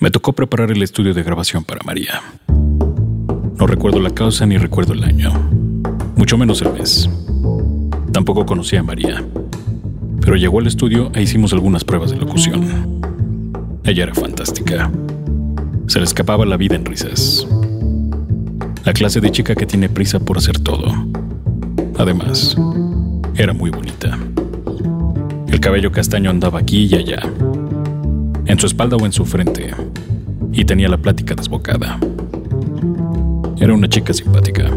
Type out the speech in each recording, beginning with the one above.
Me tocó preparar el estudio de grabación para María. No recuerdo la causa ni recuerdo el año, mucho menos el mes. Tampoco conocía a María, pero llegó al estudio e hicimos algunas pruebas de locución. Ella era fantástica. Se le escapaba la vida en risas. La clase de chica que tiene prisa por hacer todo. Además, era muy bonita. El cabello castaño andaba aquí y allá en su espalda o en su frente, y tenía la plática desbocada. Era una chica simpática.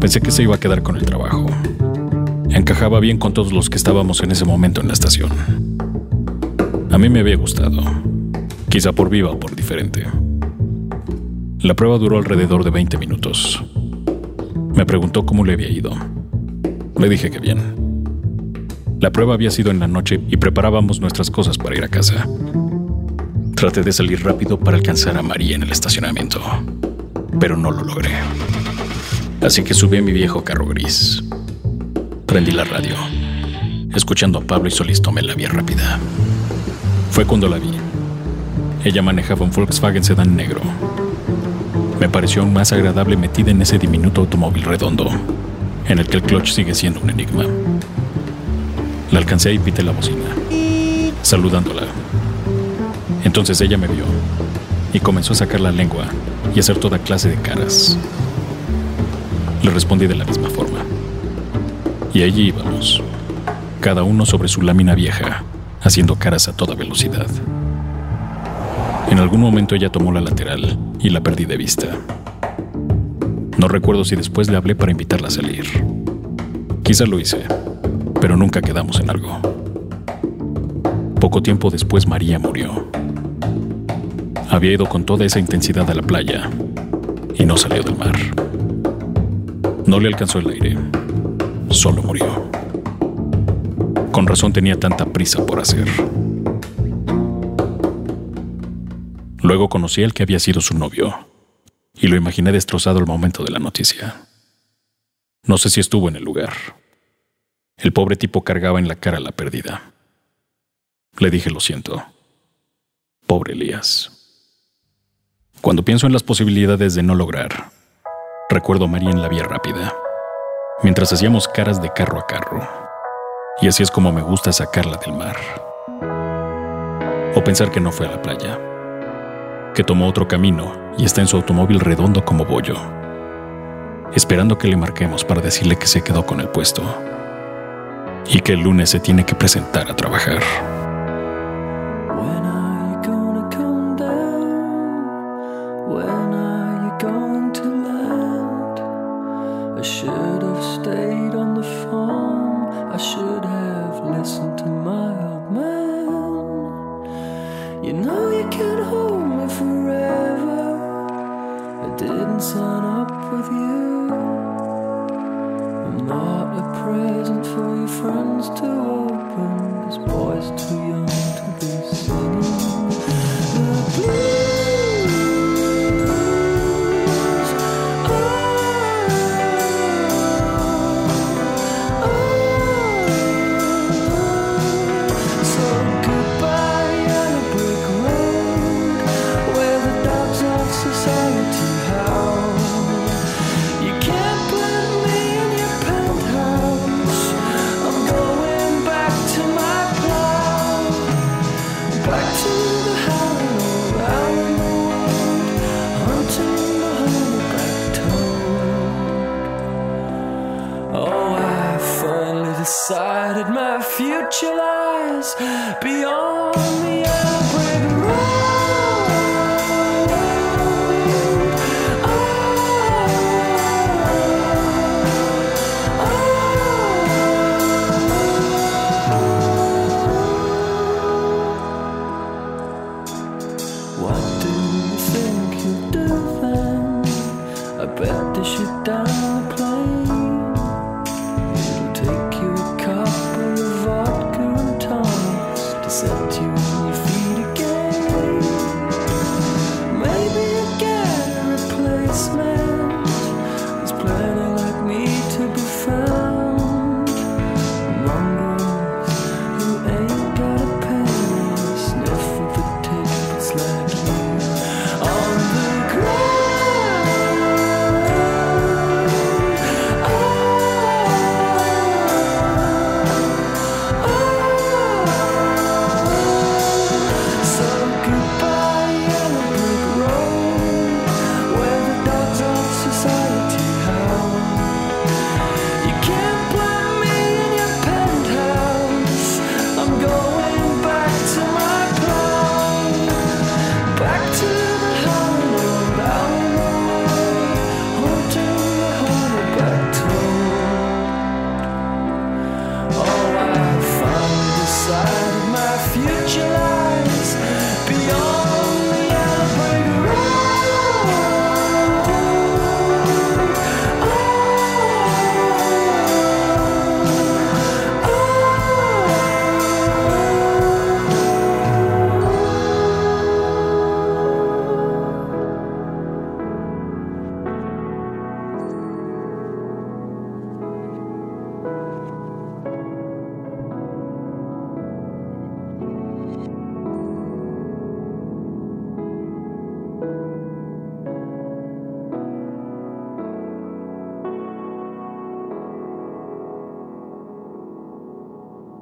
Pensé que se iba a quedar con el trabajo. Encajaba bien con todos los que estábamos en ese momento en la estación. A mí me había gustado, quizá por viva o por diferente. La prueba duró alrededor de 20 minutos. Me preguntó cómo le había ido. Le dije que bien. La prueba había sido en la noche y preparábamos nuestras cosas para ir a casa. Traté de salir rápido para alcanzar a María en el estacionamiento, pero no lo logré. Así que subí a mi viejo carro gris. Prendí la radio. Escuchando a Pablo y Solís tomé la vía rápida. Fue cuando la vi. Ella manejaba un Volkswagen sedán negro. Me pareció aún más agradable metida en ese diminuto automóvil redondo, en el que el clutch sigue siendo un enigma. La alcancé y pité la bocina, saludándola. Entonces ella me vio y comenzó a sacar la lengua y hacer toda clase de caras. Le respondí de la misma forma. Y allí íbamos, cada uno sobre su lámina vieja, haciendo caras a toda velocidad. En algún momento ella tomó la lateral y la perdí de vista. No recuerdo si después le hablé para invitarla a salir. Quizá lo hice, pero nunca quedamos en algo. Poco tiempo después María murió. Había ido con toda esa intensidad a la playa y no salió del mar. No le alcanzó el aire, solo murió. Con razón tenía tanta prisa por hacer. Luego conocí al que había sido su novio y lo imaginé destrozado al momento de la noticia. No sé si estuvo en el lugar. El pobre tipo cargaba en la cara la pérdida. Le dije lo siento. Pobre Elías. Cuando pienso en las posibilidades de no lograr, recuerdo a María en la vía rápida, mientras hacíamos caras de carro a carro. Y así es como me gusta sacarla del mar. O pensar que no fue a la playa, que tomó otro camino y está en su automóvil redondo como bollo, esperando que le marquemos para decirle que se quedó con el puesto y que el lunes se tiene que presentar a trabajar. didn't sign up with you. I'm not a present for your friends to open. This boy's too young to be singing the blues. out your lies beyond the outbreak bet down the plane.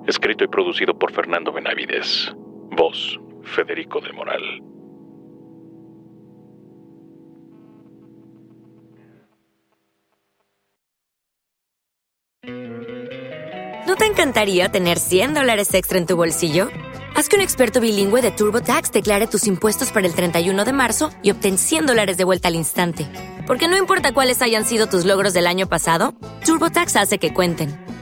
Escrito y producido por Fernando Benavides. Voz, Federico del Moral. ¿No te encantaría tener 100 dólares extra en tu bolsillo? Haz que un experto bilingüe de TurboTax declare tus impuestos para el 31 de marzo y obtén 100 dólares de vuelta al instante. Porque no importa cuáles hayan sido tus logros del año pasado, TurboTax hace que cuenten